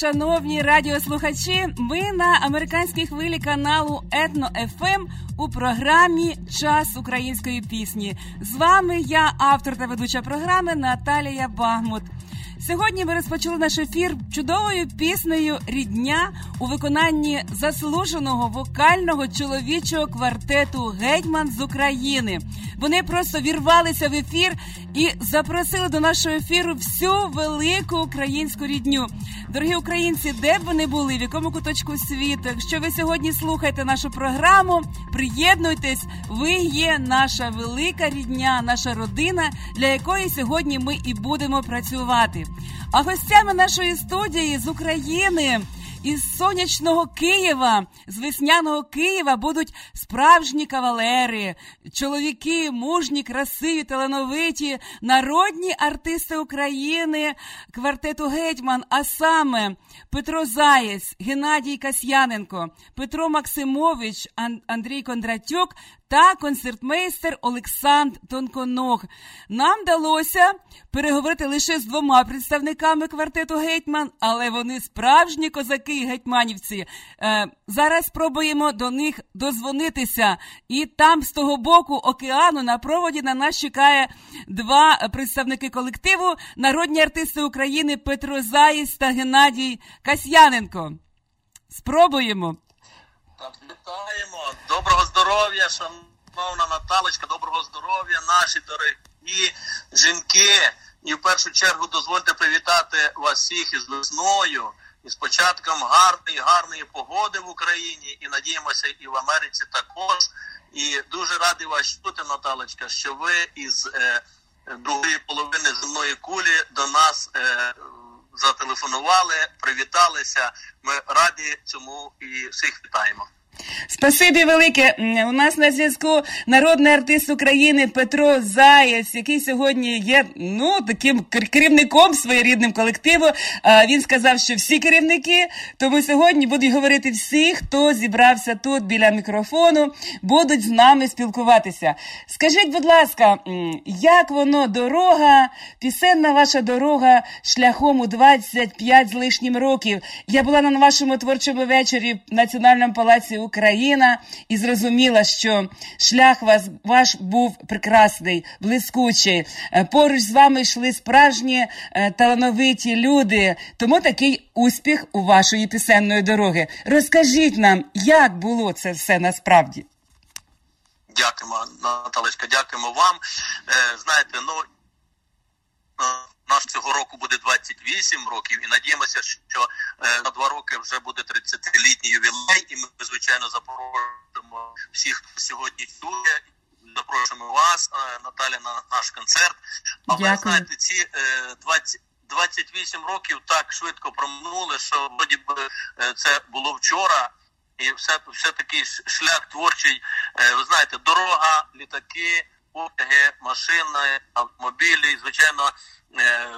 шановні радіослухачі. Ми на американській хвилі каналу Етно ФМ у програмі Час української пісні. З вами я, автор та ведуча програми Наталія Багмут. Сьогодні ми розпочали наш ефір чудовою піснею Рідня у виконанні заслуженого вокального чоловічого квартету Гетьман з України. Вони просто вірвалися в ефір і запросили до нашого ефіру всю велику українську рідню. Дорогі українці, де б ви не були, в якому куточку світу, якщо ви сьогодні слухаєте нашу програму, приєднуйтесь. Ви є наша велика рідня, наша родина, для якої сьогодні ми і будемо працювати. А гостями нашої студії з України. Із сонячного Києва, з весняного Києва будуть справжні кавалери, чоловіки, мужні, красиві, талановиті, народні артисти України, квартету Гетьман, а саме Петро Заєць, Геннадій Касьяненко, Петро Максимович, Ан- Андрій Кондратюк та концертмейстер Олександр Тонконог. Нам вдалося переговорити лише з двома представниками квартету Гетьман, але вони справжні козаки і гетьманівці. Е, зараз спробуємо до них дозвонитися. І там з того боку океану на проводі на нас чекає два представники колективу, народні артисти України Петро Заєць та Геннадій Касьяненко. Спробуємо. Вітаємо. Доброго здоров'я, шановна Наталочка, доброго здоров'я, наші дорогі жінки. І в першу чергу дозвольте привітати вас всіх із весною, і з початком гарної, гарної погоди в Україні. І надіємося, і в Америці також. І дуже радий вас чути, Наталочка, що ви із е, другої половини земної кулі до нас е, зателефонували, привіталися. Ми раді цьому і всіх вітаємо. Спасибі велике. У нас на зв'язку народний артист України Петро Заєць, який сьогодні є ну таким керівником своєрідним колективу. Він сказав, що всі керівники, тому сьогодні будуть говорити всі, хто зібрався тут біля мікрофону, будуть з нами спілкуватися. Скажіть, будь ласка, як воно дорога, пісенна ваша дорога шляхом у 25 з лишнім років? Я була на вашому творчому вечорі в Національному палаці Україна і зрозуміла, що шлях вас ваш був прекрасний, блискучий. Е, поруч з вами йшли справжні е, талановиті люди. Тому такий успіх у вашої пісенної дороги. Розкажіть нам, як було це все насправді. Дякуємо, Наталечка, дякуємо вам. Е, знаєте, ну наш цього року буде 28 років, і надіємося, що е, на два роки вже буде 30-літній ювілей, і ми звичайно запрошуємо всіх, хто сьогодні чує. Запрошуємо вас, е, Наталя, на наш концерт. Але знаєте, ці е, 20 28 років так швидко проминули, що вроді е, це було вчора. І все все такий шлях творчий. Е, ви знаєте, дорога, літаки, потяги, машини, автомобілі. І, звичайно, Е,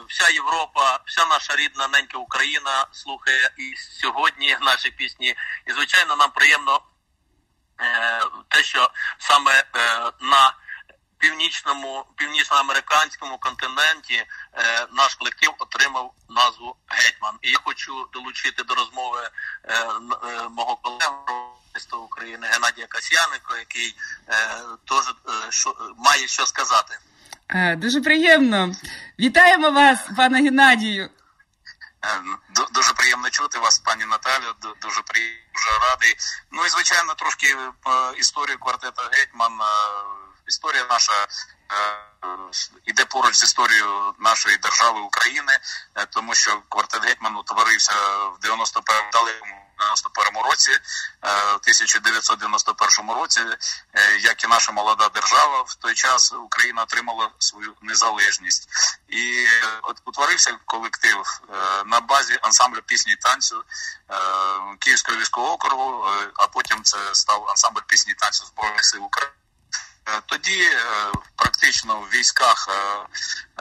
вся Європа, вся наша рідна ненька Україна слухає і сьогодні наші пісні. І звичайно, нам приємно е, те, що саме е, на північному північноамериканському континенті наш колектив отримав назву Гетьман. І я хочу долучити до розмови мого колегу України Геннадія Касьяненко, який теж має що сказати. Е, дуже приємно. Вітаємо вас, пане Геннадію. Е, дуже приємно чути вас, пані Наталю. Дуже приємно, дуже радий. Ну і звичайно, трошки по історії квартета Гетьман. Е, історія наша іде поруч з історією нашої держави України, тому що квартет Гетьман утворився в 91-му далекому 91 році, е, в 1991 році, е, як і наша молода держава, в той час Україна отримала свою незалежність і от утворився колектив е, на базі ансамблю пісні і танцю Київського військового округу, а потім це став ансамбль пісні і танцю збройних сил України. Тоді е, практично в військах е,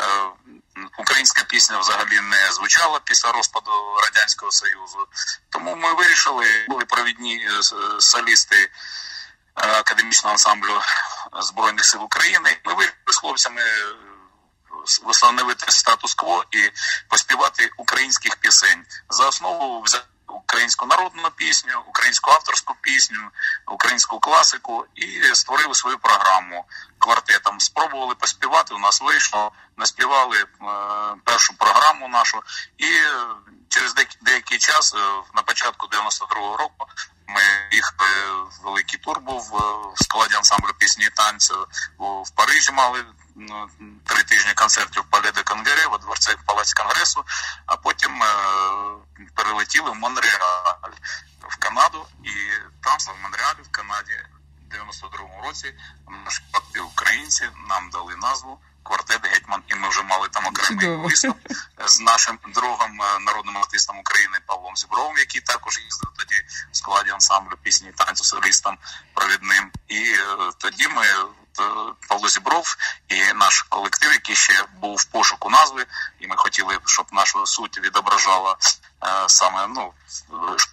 е, українська пісня взагалі не звучала після розпаду радянського союзу. Тому ми вирішили, були провідні солісти академічного ансамблю збройних сил України. Ми вирішили з хлопцями встановити статус-кво і поспівати українських пісень за основу взяти українську народну пісню, українську авторську пісню, українську класику і створили свою програму квартетом. Спробували поспівати. У нас вийшло, наспівали е, першу програму нашу, і через деякий час, е, на початку 92-го року, ми їхали великий тур був е, в складі ансамблю пісні і танцю в Парижі. Мали три тижні концертів в Пале де Конгре, во дворці в Палаці Конгресу, а потім е, перелетіли в Монреаль в Канаду, і там в Монреалі в Канаді в 92-му році наші українці нам дали назву квартет Гетьман, і ми вже мали там окремий виступ з нашим другом, е, народним артистом України Павлом Зібровим, який також їздив тоді в складі ансамблю пісні танцю солістом провідним. І е, тоді ми. Е, Павло Зібров і наш колектив, який ще був в пошуку назви, і ми хотіли, щоб нашу суть відображала саме ну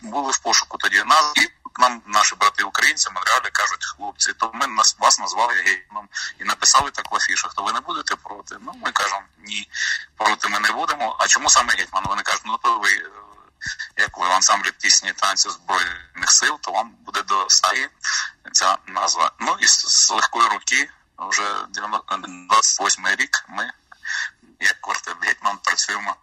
були в пошуку тоді назви нам наші брати українці Монреалі кажуть, хлопці, то ми нас вас назвали геймом і написали так в афішах, то ви не будете проти. Ну ми кажемо ні, проти ми не будемо. А чому саме гетьман? Вони кажуть, ну то ви. Як ви ансамблі пісні танцю збройних сил, то вам буде до стаї ця назва. Ну і з легкої руки вже 28 рік ми, як квартет Гетьман, працюємо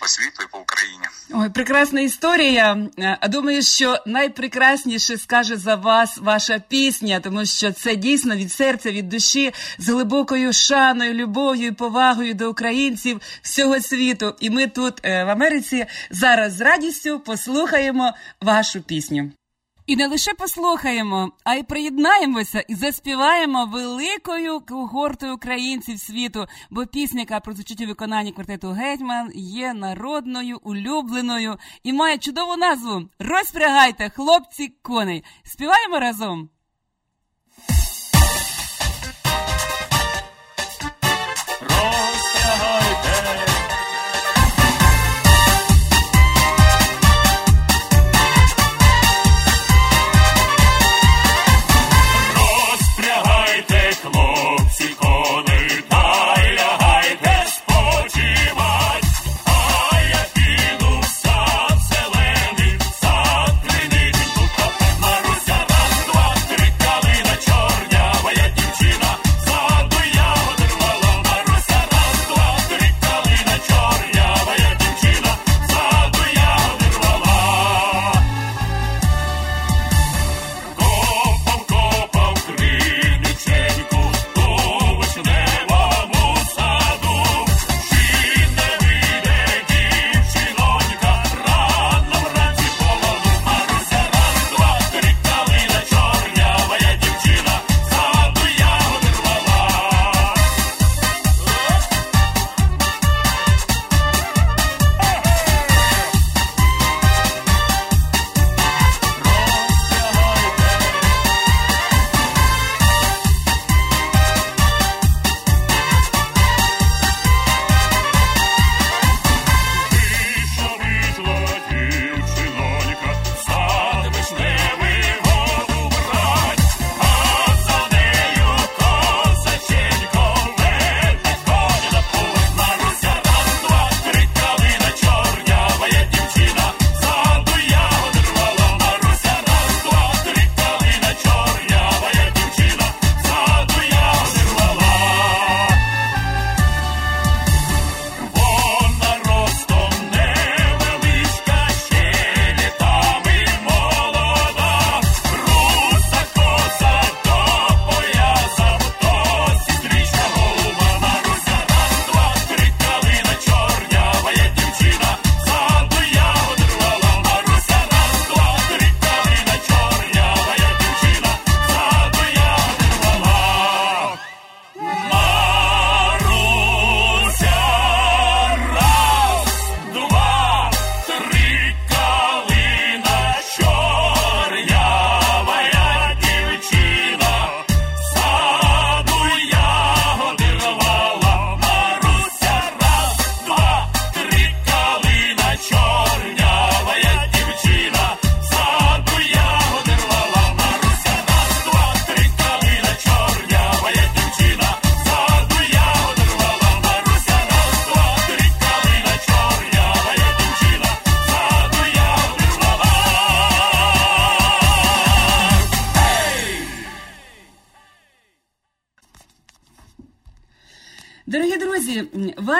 по світу і по Україні. Ой, прекрасна історія. А думаю, що найпрекрасніше скаже за вас ваша пісня, тому що це дійсно від серця, від душі, з глибокою шаною, любов'ю і повагою до українців всього світу. І ми тут е, в Америці зараз з радістю послухаємо вашу пісню. І не лише послухаємо, а й приєднаємося і заспіваємо великою когортою українців світу, бо пісня, яка прозвучить у виконанні квартету Гетьман, є народною, улюбленою і має чудову назву Розпрягайте, хлопці, коней. Співаємо разом.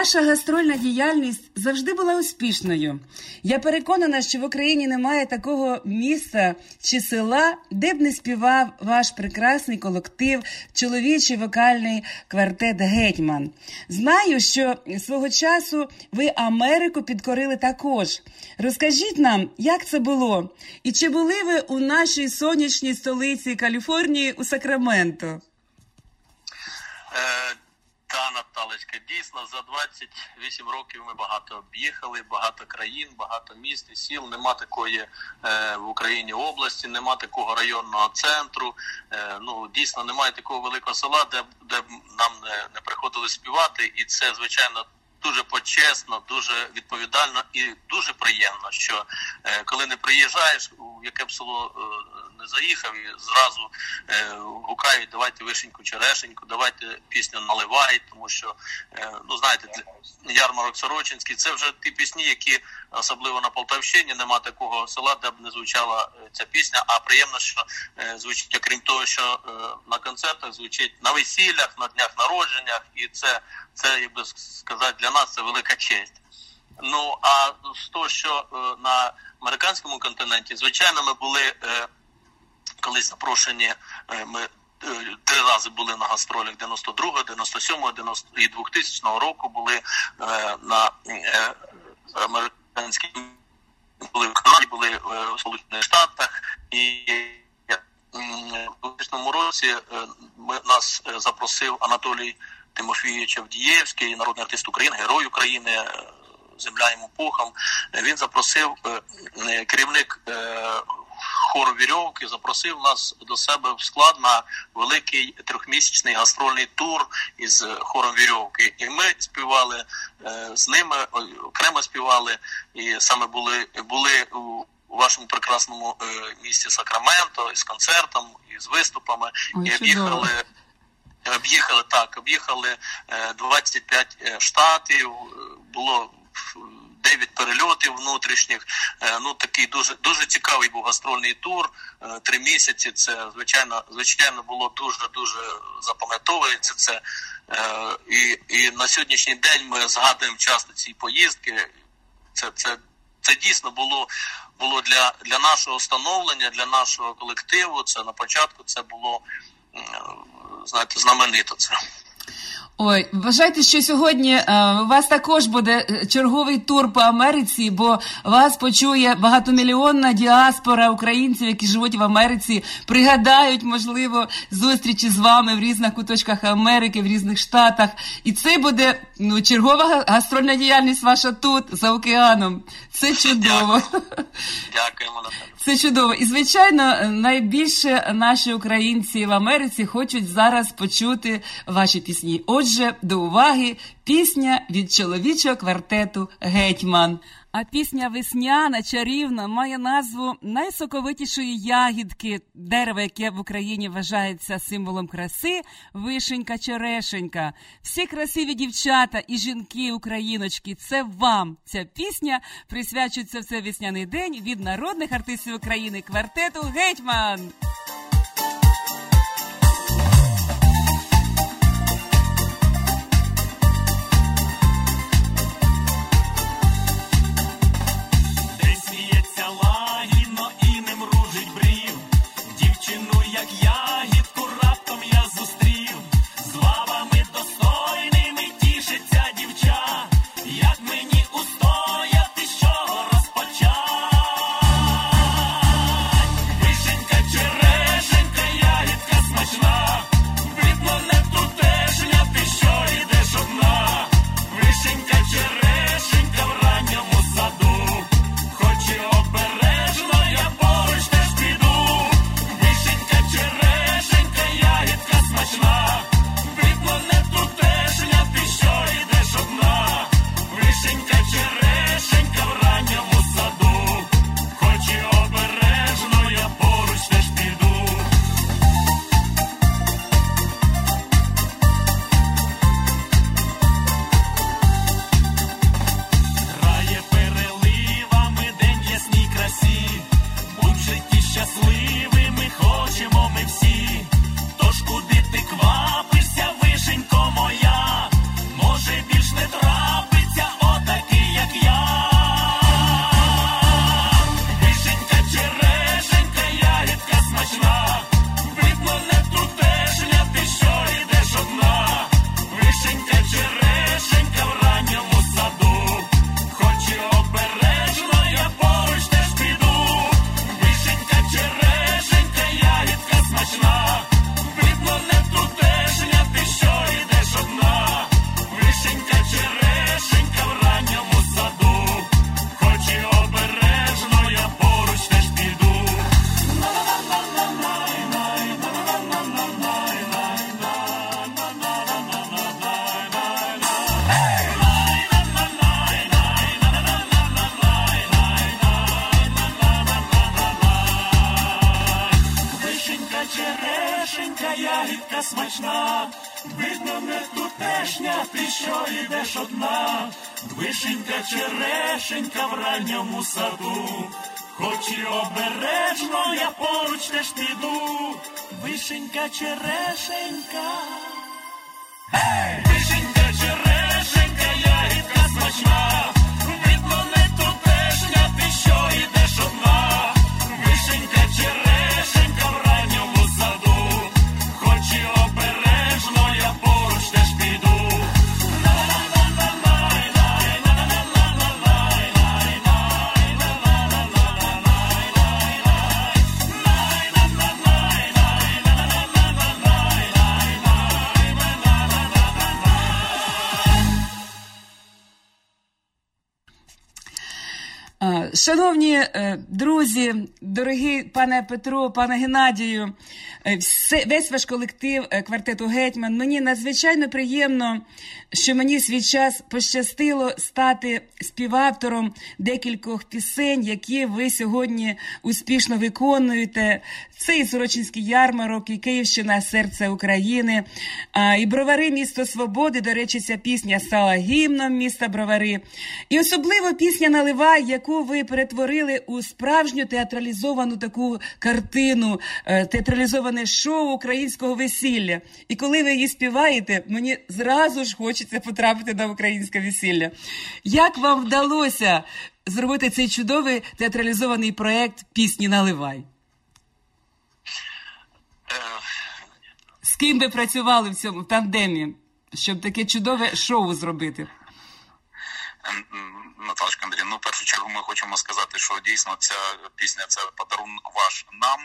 Ваша гастрольна діяльність завжди була успішною. Я переконана, що в Україні немає такого міста чи села, де б не співав ваш прекрасний колектив, чоловічий вокальний квартет Гетьман. Знаю, що свого часу ви Америку підкорили також. Розкажіть нам, як це було, і чи були ви у нашій сонячній столиці Каліфорнії у Сакраменто? Та, Наталечка, дійсно за 28 років ми багато об'їхали, багато країн, багато міст і сіл. Нема такої е, в Україні області, нема такого районного центру. Е, ну дійсно немає такого великого села, де де нам не, не приходили співати, і це звичайно. Дуже почесно, дуже відповідально і дуже приємно, що е, коли не приїжджаєш, у яке б село е, не заїхав і зразу е, гукають, давайте вишеньку черешеньку, давайте пісню наливай, тому що е, ну знаєте, ярмарок Сорочинський це вже ті пісні, які особливо на Полтавщині нема такого села, де б не звучала е, ця пісня. А приємно, що е, звучить, окрім того, що е, на концертах звучить на весіллях, на днях народженнях, і це це як би сказати для нас це велика честь. Ну а з того, що е, на американському континенті, звичайно, ми були е, колись запрошені. Е, ми е, три рази були на гастролях 92-го, 97-го, 90 і 2000 року були е, на американській були в Канаді, були в Сполучених Штатах І у 2000 році ми, нас запросив Анатолій Тимофійович Авдієвський, народний артист України, герой України, земля йому пухом. Він запросив керівник хору вірьовки запросив нас до себе в склад на великий трьохмісячний гастрольний тур із хором вірьовки. І ми співали е, з ними, окремо співали, і саме були були у вашому прекрасному е, місті Сакраменто із концертом, і з виступами, Ой, і об'їхали. Об'їхали так, об'їхали 25 е, штатів. Було 9 перельотів внутрішніх. Е, ну такий дуже дуже цікавий був гастрольний тур. Е, три місяці. Це звичайно, звичайно було дуже дуже запам'ятовується це. Е, і і на сьогоднішній день ми згадуємо часто ці поїздки. Це це. Це дійсно було було для для нашого становлення, для нашого колективу. Це на початку це було знаєте, знаменито це. Ой, вважайте, що сьогодні е, у вас також буде е, черговий тур по Америці, бо вас почує багатомільйонна діаспора українців, які живуть в Америці, пригадають, можливо, зустрічі з вами в різних куточках Америки, в різних штатах. І це буде ну, чергова гастрольна діяльність ваша тут, за океаном. Це чудово. Дякуємо, Наталя. Це чудово. І, звичайно, найбільше наші українці в Америці хочуть зараз почути ваші пісні. Отже, до уваги пісня від чоловічого квартету Гетьман. А пісня весняна, чарівна, має назву найсоковитішої ягідки, дерево, яке в Україні вважається символом краси, вишенька черешенька. Всі красиві дівчата і жінки, україночки, це вам. Ця пісня присвячується в цей весняний день від народних артистів України квартету Гетьман. Шановні е, друзі, дорогі пане Петро, пане Геннадію, весь ваш колектив е, квартету Гетьман. Мені надзвичайно приємно, що мені свій час пощастило стати співавтором декількох пісень, які ви сьогодні успішно виконуєте. Це і Сорочинський ярмарок, і Київщина, серце України, і Бровари, місто свободи. До речі, ця пісня стала гімном міста Бровари. І особливо пісня Наливай, яку ви перетворили у справжню театралізовану таку картину, е, театралізоване шоу українського весілля. І коли ви її співаєте, мені зразу ж хочеться потрапити на українське весілля. Як вам вдалося зробити цей чудовий театралізований проект пісні Наливай? З ким ви працювали в цьому тандемі, щоб таке чудове шоу зробити? Наталочка Андрій, ну в першу чергу ми хочемо сказати, що дійсно ця пісня це подарунок ваш нам,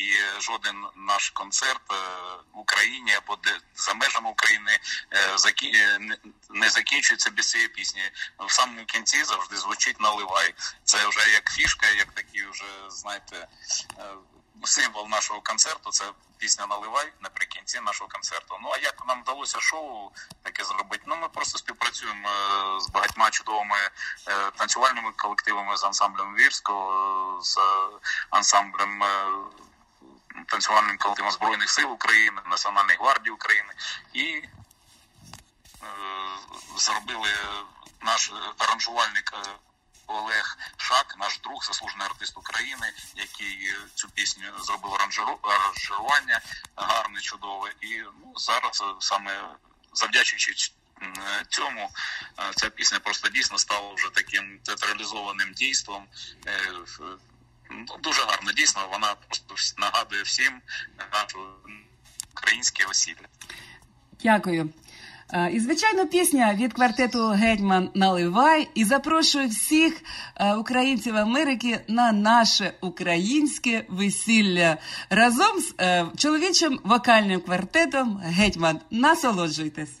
і жоден наш концерт е, в Україні або де за межами України е, е, не закінчується без цієї пісні. В самому кінці завжди звучить наливай. Це вже як фішка, як такі вже знаєте символ нашого концерту. Це пісня Наливай наприкінці нашого концерту. Ну а як нам вдалося шоу таке зробити? Ну ми просто співпрацюємо з багатьма чудовими танцювальними колективами з ансамблем Вірського, з ансамблем. Е, танцювальним колективом Збройних сил України, Національної гвардії України і е, зробили наш аранжувальник Олег Шак, наш друг, заслужений артист України, який е, цю пісню зробив аранжування гарне, чудове. І ну, зараз е, саме завдячуючи цьому, е, ця пісня просто дійсно стала вже таким театралізованим дійством. Ну, дуже гарно, дійсно, вона просто нагадує всім українське весілля. Дякую. Е, і, звичайно, пісня від квартету Гетьман Наливай і запрошую всіх е, українців Америки на наше українське весілля разом з е, чоловічим вокальним квартетом Гетьман. Насолоджуйтесь.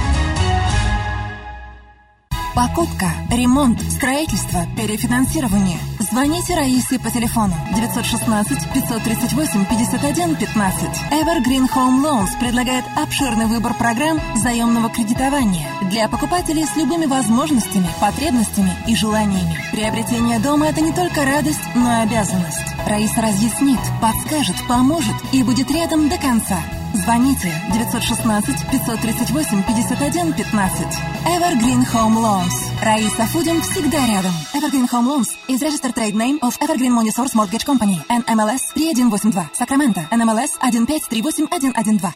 Покупка, ремонт, строительство, перефинансирование. Звоните Раисе по телефону 916 538 51 15. Evergreen Home Loans предлагает обширный выбор программ заемного кредитования для покупателей с любыми возможностями, потребностями и желаниями. Приобретение дома – это не только радость, но и обязанность. Раиса разъяснит, подскажет, поможет и будет рядом до конца. Звоните 916 538 51 15. Evergreen Home Loans. Раиса Фудин всегда рядом. Evergreen Home Loans is registered trade name of Evergreen Money Source Mortgage Company. NMLS 3182. Сакраменто. NMLS 1538112.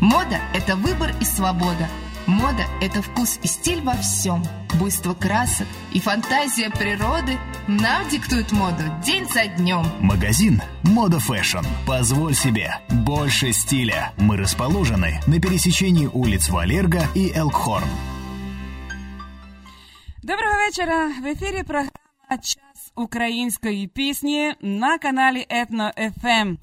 Мода – это выбор и свобода. Мода – это вкус и стиль во всем. Буйство красок и фантазия природы нам диктуют моду день за днем. Магазин «Мода Фэшн». Позволь себе больше стиля. Мы расположены на пересечении улиц Валерга и Элкхорн. Доброго вечора. В ефірі програма Час української пісні на каналі Етно ФМ.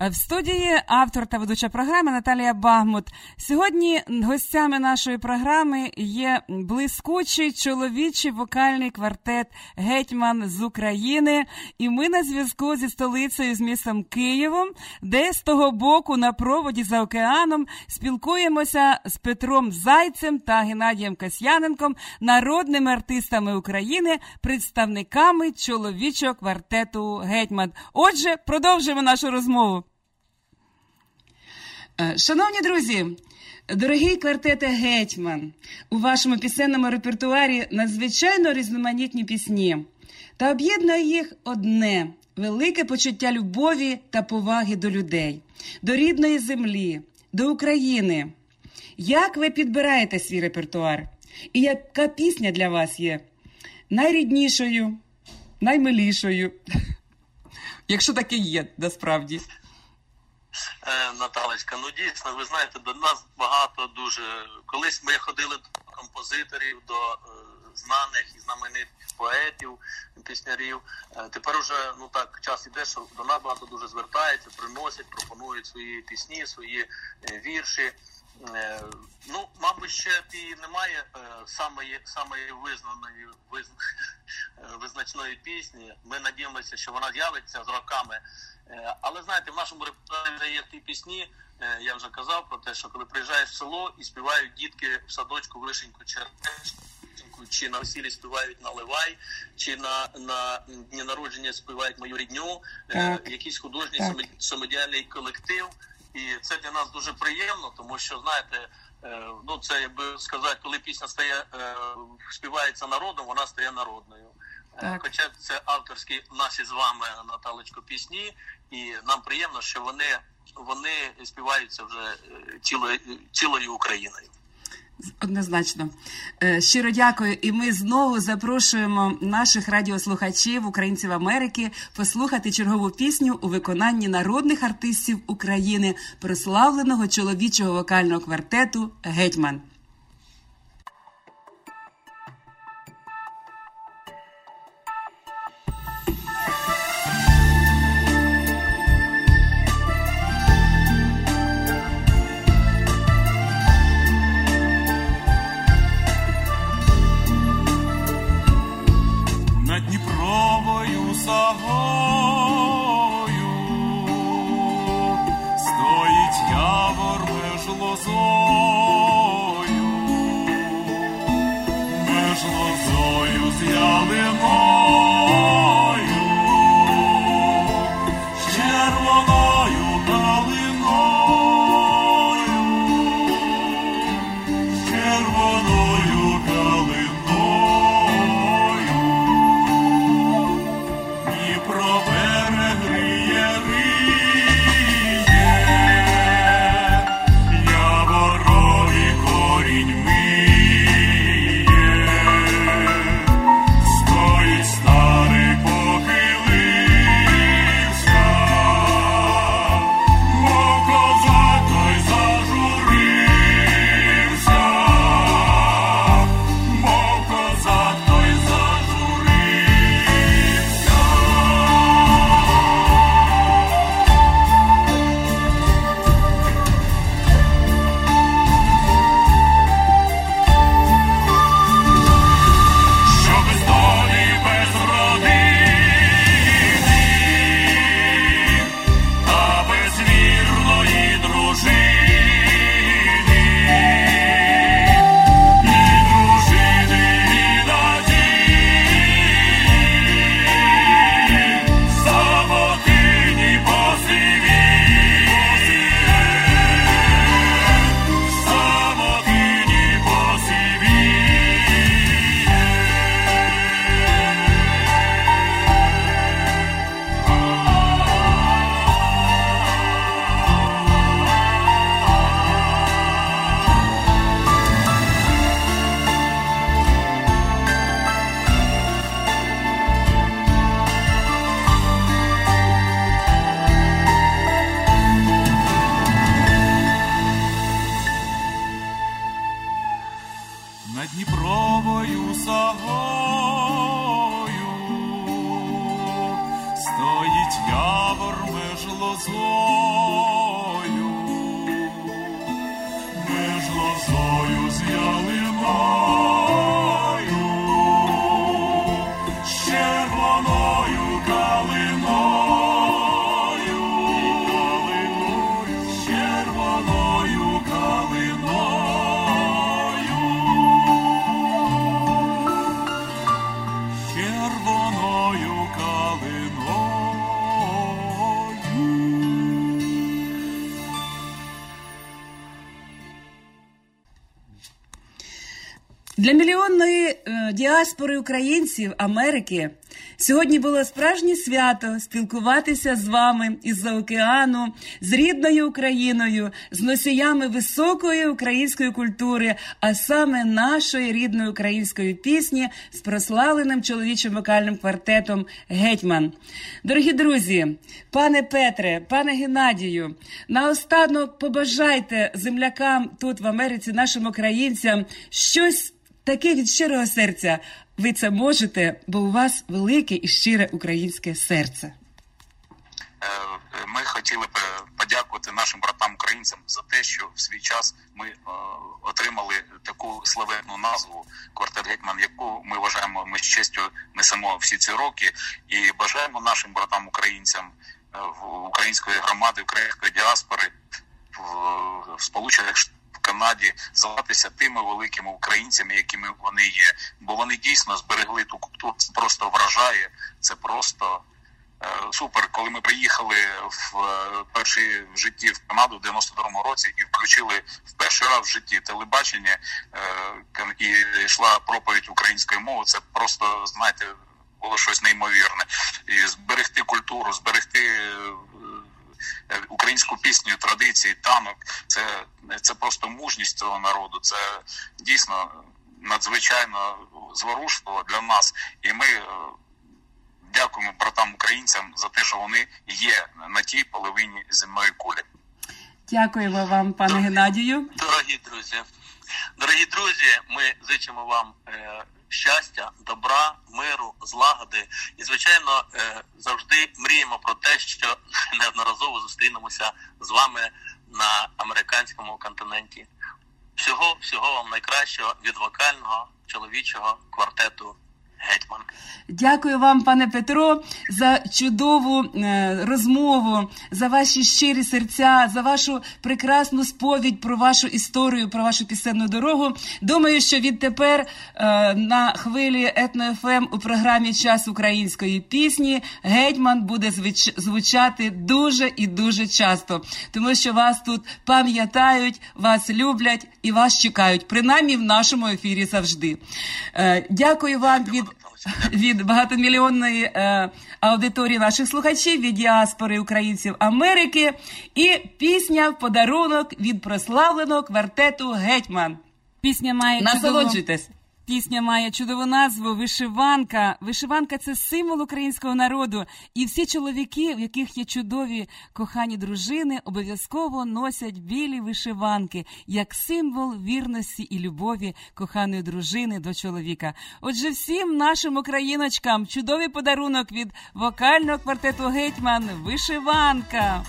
В студії автор та ведуча програми Наталія Багмут. Сьогодні гостями нашої програми є блискучий чоловічий вокальний квартет Гетьман з України. І ми на зв'язку зі столицею з містом Києвом, де з того боку на проводі за океаном спілкуємося з Петром Зайцем та Геннадієм Касьяненком, народними артистами України, представниками чоловічого квартету Гетьман. Отже, продовжуємо нашу розмову. Е, Шановні друзі, дорогий квартете Гетьман, у вашому пісенному репертуарі надзвичайно різноманітні пісні. Та об'єднує їх одне велике почуття любові та поваги до людей, до рідної землі, до України. Як ви підбираєте свій репертуар? І яка пісня для вас є найріднішою, наймилішою? Якщо таке є, насправді. Е, Наталечка, ну дійсно, ви знаєте, до нас багато дуже. Колись ми ходили до композиторів, до е, знаних і знаменитих поетів, піснярів. Е, тепер уже ну так час іде, що до нас багато дуже звертаються, приносять, пропонують свої пісні, свої вірші. Е, ну, мабуть, ще і немає е, самої, самої визнаної визна, е, визначної пісні. Ми надіємося, що вона з'явиться з роками. Але знаєте, в нашому репертуарі є ті пісні. Я вже казав про те, що коли приїжджаєш в село і співають дітки в садочку вишеньку чернечку, чи на весіллі співають наливай, чи на, на дні народження співають мою рідню, Так. якийсь художній Так. самодіяльний колектив. І це для нас дуже приємно, тому що знаєте, е, ну це якби сказати, коли пісня стає е, співається народом, вона стає народною. Е, Так. Хоча це авторські наші з вами Наталечко пісні, і нам приємно, що вони, вони співаються вже цілою, цілою Україною. Однозначно. Е, Щиро дякую. І ми знову запрошуємо наших радіослухачів, українців Америки, послухати чергову пісню у виконанні народних артистів України, прославленого чоловічого вокального квартету Гетьман. над Дніпровою сагою стоїть явор меж лозою, меж лозою з'яли май. Мільйонної е, діаспори українців Америки сьогодні було справжнє свято спілкуватися з вами із-за океану, з рідною Україною, з носіями високої української культури, а саме нашої рідної української пісні з прославленим чоловічим вокальним квартетом Гетьман. Дорогі друзі, пане Петре, пане Геннадію, наостанок побажайте землякам тут в Америці, нашим українцям щось таке від щирого серця. Ви це можете, бо у вас велике і щире українське серце. Е, ми хотіли б подякувати нашим братам українцям за те, що в свій час ми е, отримали таку славетну назву квартет гетьман, яку ми вважаємо ми з честю несемо всі ці роки, і бажаємо нашим братам українцям е, в української громади, української діаспори в Сполучених Штатах Канаді зватися тими великими українцями, якими вони є, бо вони дійсно зберегли ту культуру. Це просто вражає. Це просто е, супер. Коли ми приїхали в е, перший в житті в Канаду в 92-му році і включили в перший раз в житті телебачення е, і йшла проповідь української мови. Це просто знаєте. Було щось неймовірне, і зберегти культуру, зберегти Е, українську пісню, традиції, танок. Це це просто мужність цього народу. Це дійсно надзвичайно зворушливо для нас, і ми. Е, дякуємо братам українцям за те, що вони є на тій половині земної кулі. Дякуємо вам, пане Геннадію. Дорогі друзі, дорогі друзі. Ми зичимо вам е, щастя, добра, миру, злагоди. І, звичайно, е, завжди мріємо про те, що неодноразово зустрінемося з вами на американському континенті. Всього, всього вам найкращого від вокального чоловічого квартету гетьман. Дякую вам, пане Петро, за чудову е, розмову, за ваші щирі серця, за вашу прекрасну сповідь про вашу історію, про вашу пісенну дорогу. Думаю, що відтепер е, на хвилі етно-ФМ у програмі Час української пісні гетьман буде звучати дуже і дуже часто, тому що вас тут пам'ятають, вас люблять і вас чекають, принаймні в нашому ефірі завжди. Е, дякую вам від від багатомільйонної е, аудиторії наших слухачів, від діаспори українців Америки, і пісня в подарунок від прославленого квартету Гетьман. Пісня має насолоджуйтесь. Пісня має чудову назву Вишиванка. Вишиванка це символ українського народу. І всі чоловіки, в яких є чудові кохані дружини, обов'язково носять білі вишиванки як символ вірності і любові коханої дружини до чоловіка. Отже, всім нашим україночкам чудовий подарунок від вокального квартету Гетьман Вишиванка.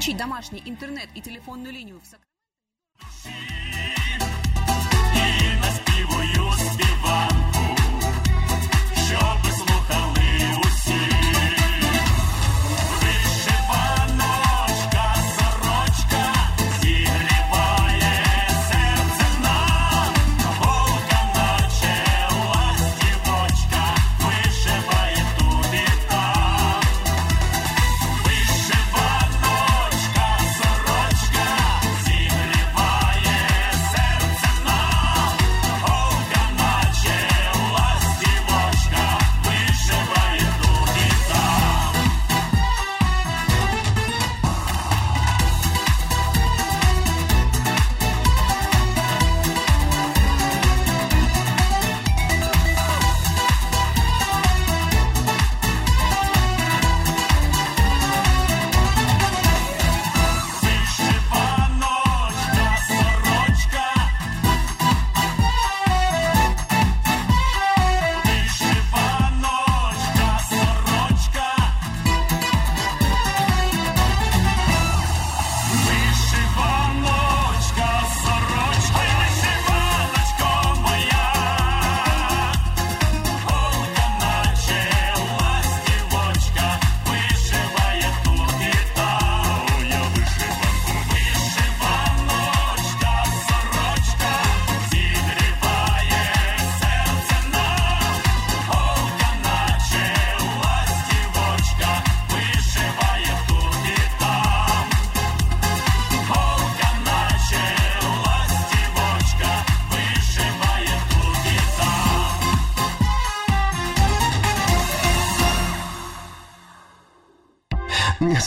Подключить домашний интернет и телефонную линию в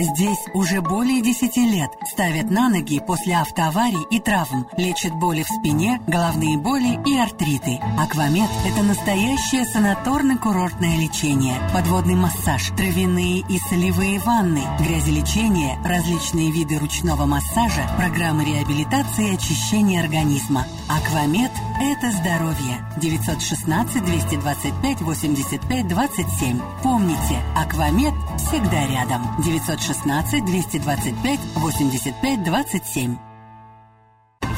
Здесь уже более 10 лет ставят на ноги после автоаварий и травм, лечат боли в спине, головные боли и артриты. Аквамед – это настоящее санаторно-курортное лечение, подводный массаж, травяные и солевые ванны, грязелечение, различные виды ручного массажа, программы реабилитации и очищения организма. Аквамед – это здоровье. 916 225 85 27. Помните, Аквамед всегда рядом. 916 225 85 27.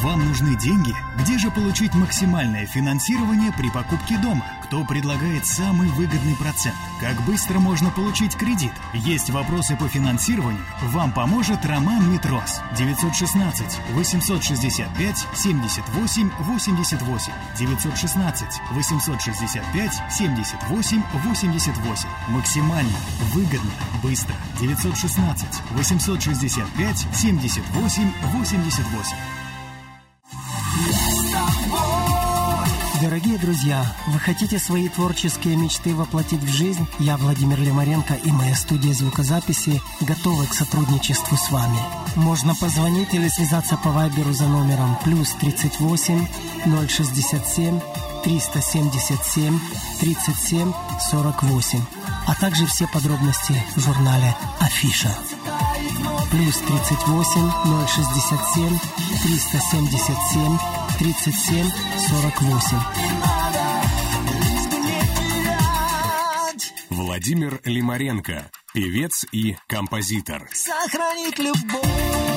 Вам нужны деньги? Где же получить максимальное финансирование при покупке дома? Кто предлагает самый выгодный процент? Как быстро можно получить кредит? Есть вопросы по финансированию? Вам поможет Роман Митрос. 916 865 78 88. 916 865 78 88. Максимально, выгодно, быстро. 916 865 78 88. Дорогие друзья, вы хотите свои творческие мечты воплотить в жизнь? Я, Владимир Лемаренко и моя студия звукозаписи готовы к сотрудничеству с вами. Можно позвонить или связаться по вайберу за номером плюс 38 067 377 37 48, а также все подробности в журнале «Афиша». Плюс 38 067 377 37 48. Владимир Лимаренко, певец и композитор. Сохранить любовь.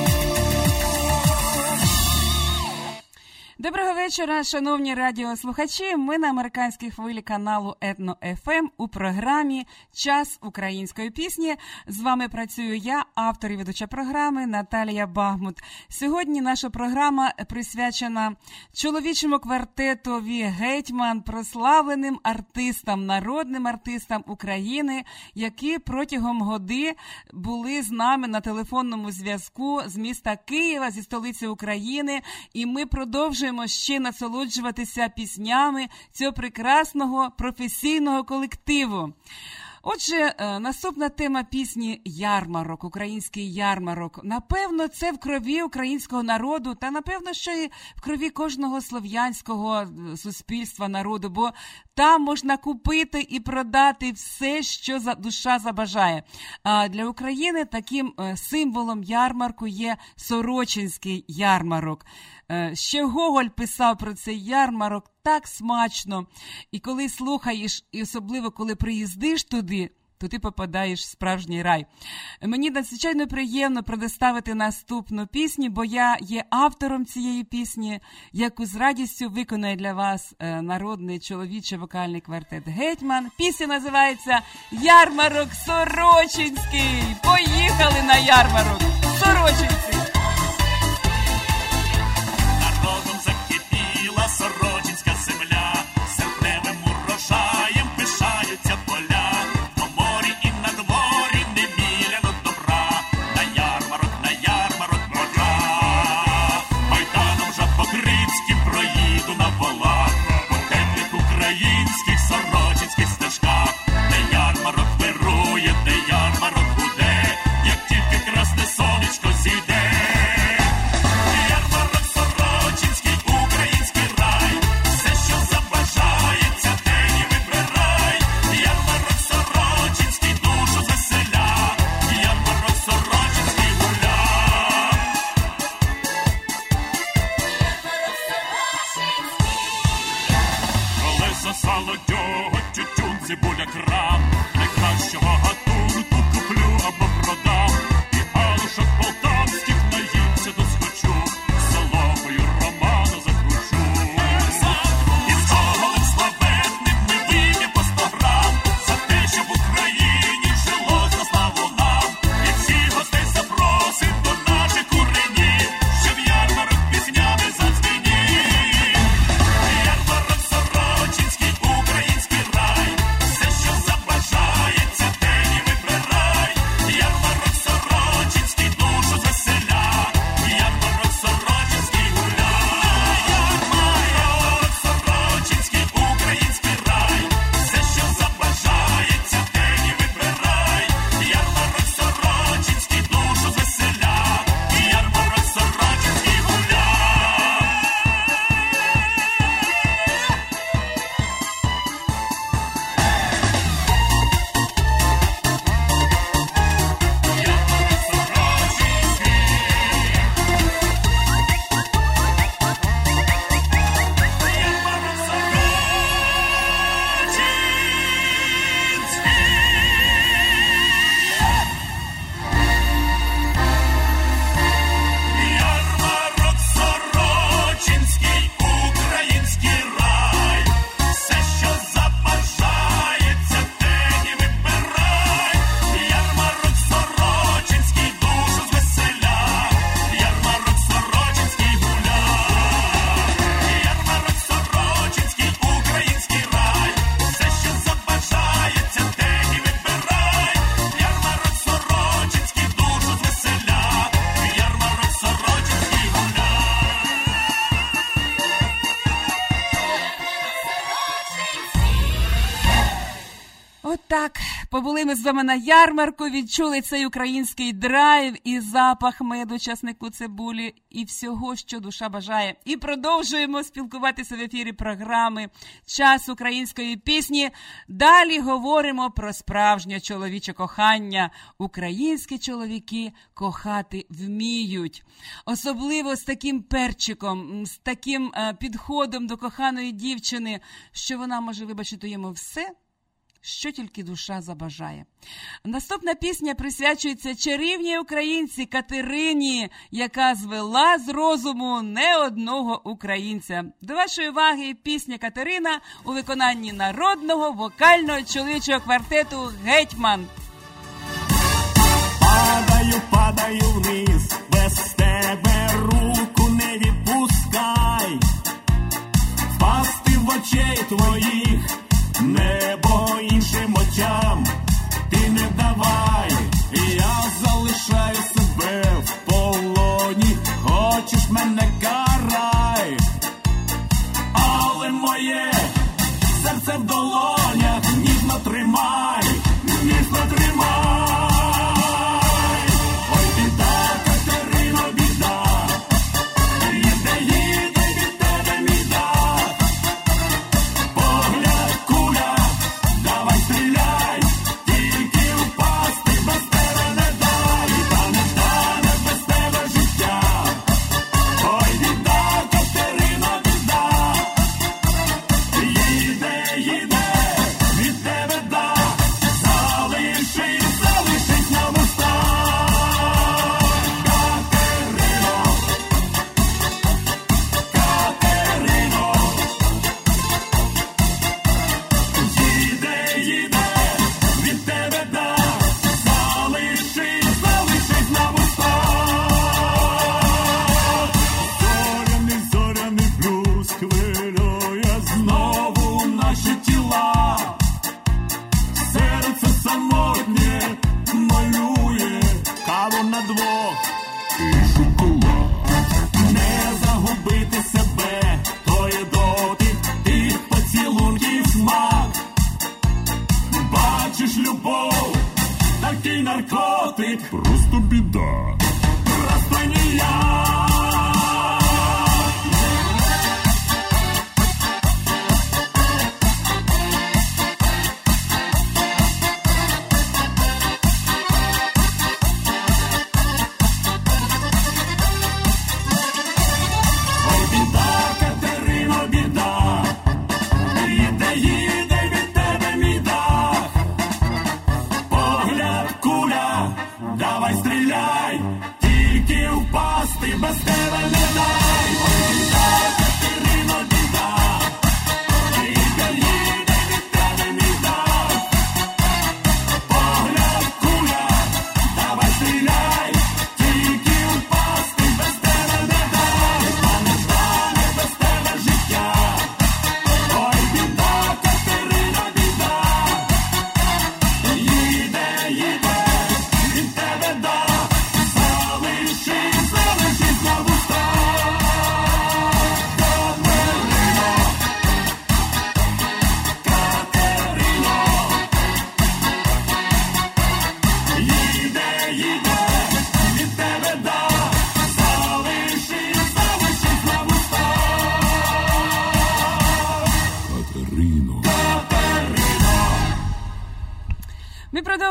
Доброго вечора, шановні радіослухачі. Ми на американській хвилі каналу Етно ФМ у програмі Час української пісні. З вами працюю я, автор і ведуча програми Наталія Багмут. Сьогодні наша програма присвячена чоловічому квартетові гетьман, прославленим артистам, народним артистам України, які протягом годи були з нами на телефонному зв'язку з міста Києва, зі столиці України, і ми продовжуємо ще насолоджуватися піснями цього прекрасного професійного колективу. Отже, е, наступна тема пісні ярмарок, український ярмарок. Напевно, це в крові українського народу, та напевно, що і в крові кожного слов'янського е, суспільства народу, бо там можна купити і продати все, що душа забажає. А для України таким е, символом ярмарку є Сорочинський ярмарок. Ще Гоголь писав про цей ярмарок так смачно. І коли слухаєш, і особливо коли приїздиш туди, то ти попадаєш в справжній рай. Мені надзвичайно приємно предоставити наступну пісню, бо я є автором цієї пісні, яку з радістю виконує для вас е, народний чоловічий вокальний квартет Гетьман. Пісня називається Ярмарок Сорочинський. Поїхали на ярмарок Сорочинський. Вами на ярмарку, відчули цей український драйв і запах меду, часнику цибулі і всього, що душа бажає. І продовжуємо спілкуватися в ефірі програми Час української пісні. Далі говоримо про справжнє чоловіче кохання. Українські чоловіки кохати вміють, особливо з таким перчиком, з таким е, підходом до коханої дівчини, що вона може вибачити йому все що тільки душа забажає. Наступна пісня присвячується чарівній українці Катерині, яка звела з розуму не одного українця. До вашої уваги пісня Катерина у виконанні народного вокального чоловічого квартету Гетьман. Падаю, падаю вниз, без тебе руку не відпускай, впасти в очей твоїх, іншим очам, ти не давай, я залишаю себе в полоні, хочеш мене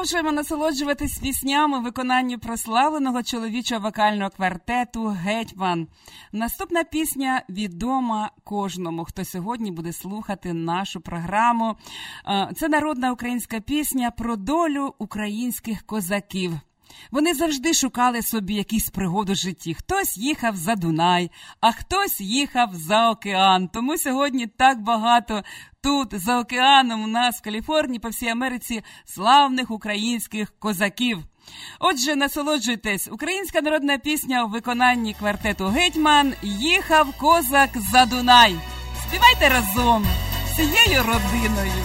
продовжуємо насолоджуватись піснями виконанню прославленого чоловічого вокального квартету Гетьман. Наступна пісня відома кожному, хто сьогодні буде слухати нашу програму. Це народна українська пісня про долю українських козаків. Вони завжди шукали собі якісь пригоди в житті. Хтось їхав за Дунай, а хтось їхав за океан. Тому сьогодні так багато тут, за океаном, у нас в Каліфорнії, по всій Америці, славних українських козаків. Отже, насолоджуйтесь, українська народна пісня у виконанні квартету Гетьман Їхав козак за Дунай. Співайте разом всією родиною.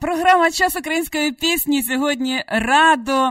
Програма час української пісні сьогодні радо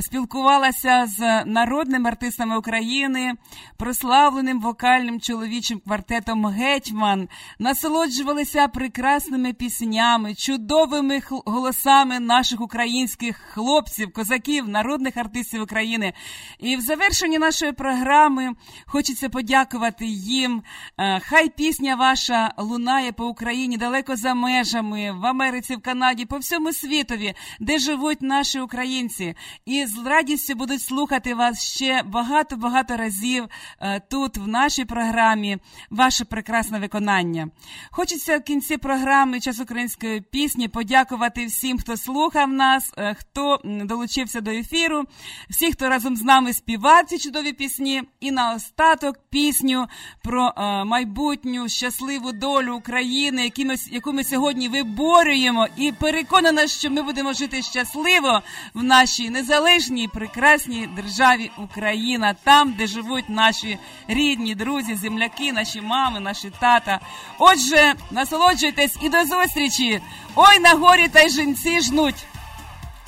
спілкувалася з народними артистами України, прославленим вокальним чоловічим квартетом Гетьман, насолоджувалися прекрасними піснями, чудовими голосами наших українських хлопців, козаків, народних артистів України. І в завершенні нашої програми хочеться подякувати їм. Е, хай пісня ваша лунає по Україні далеко за межами в Америці, Канаді по всьому світові, де живуть наші українці, і з радістю будуть слухати вас ще багато-багато разів е, тут, в нашій програмі, ваше прекрасне виконання. Хочеться в кінці програми час української пісні подякувати всім, хто слухав нас, е, хто долучився до ефіру, всі, хто разом з нами співав ці чудові пісні, і на остаток пісню про е, майбутню щасливу долю України, яку ми сьогодні виборюємо і переконана, що ми будемо жити щасливо в нашій незалежній прекрасній державі Україна, там, де живуть наші рідні, друзі, земляки, наші мами, наші тата. Отже, насолоджуйтесь і до зустрічі! Ой на горі та й жінці жнуть.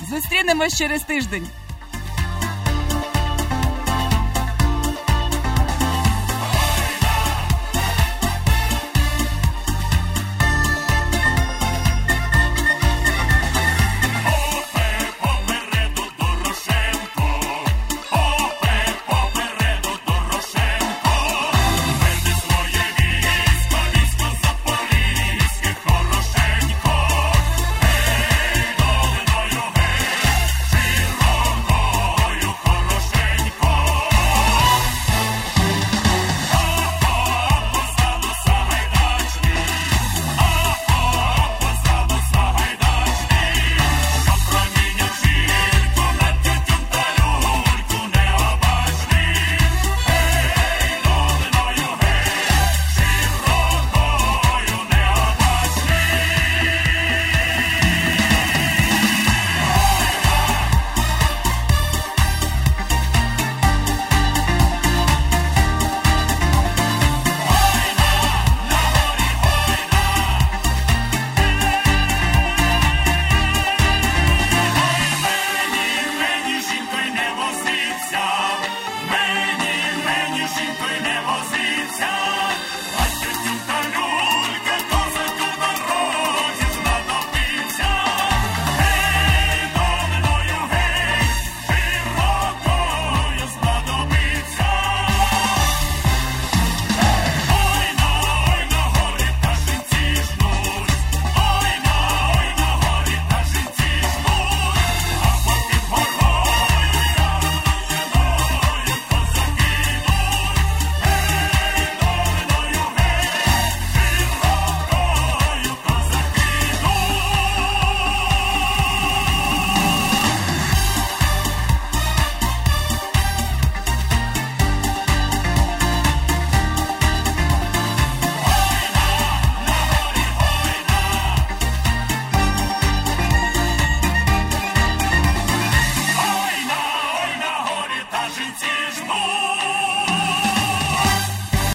Зустрінемось через тиждень.